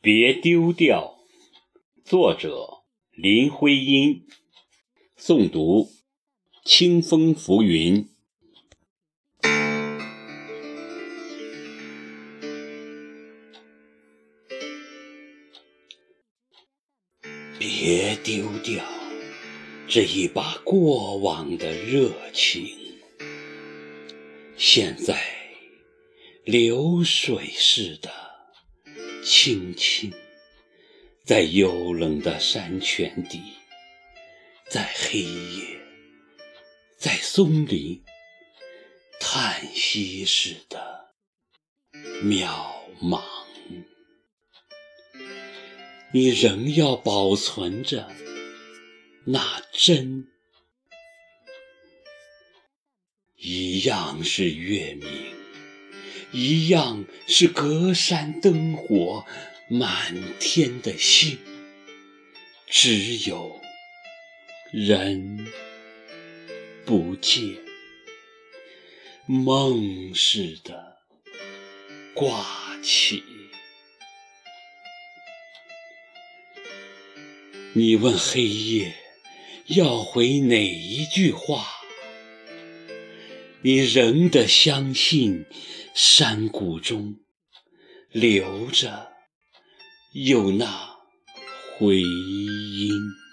别丢掉。作者：林徽因。诵读：清风浮云。别丢掉这一把过往的热情，现在流水似的轻轻，在幽冷的山泉底，在黑夜，在松林，叹息似的渺茫。你仍要保存着那真，一样是月明，一样是隔山灯火满天的星，只有人不见，梦似的挂起。你问黑夜要回哪一句话？你仍得相信山谷中留着有那回音。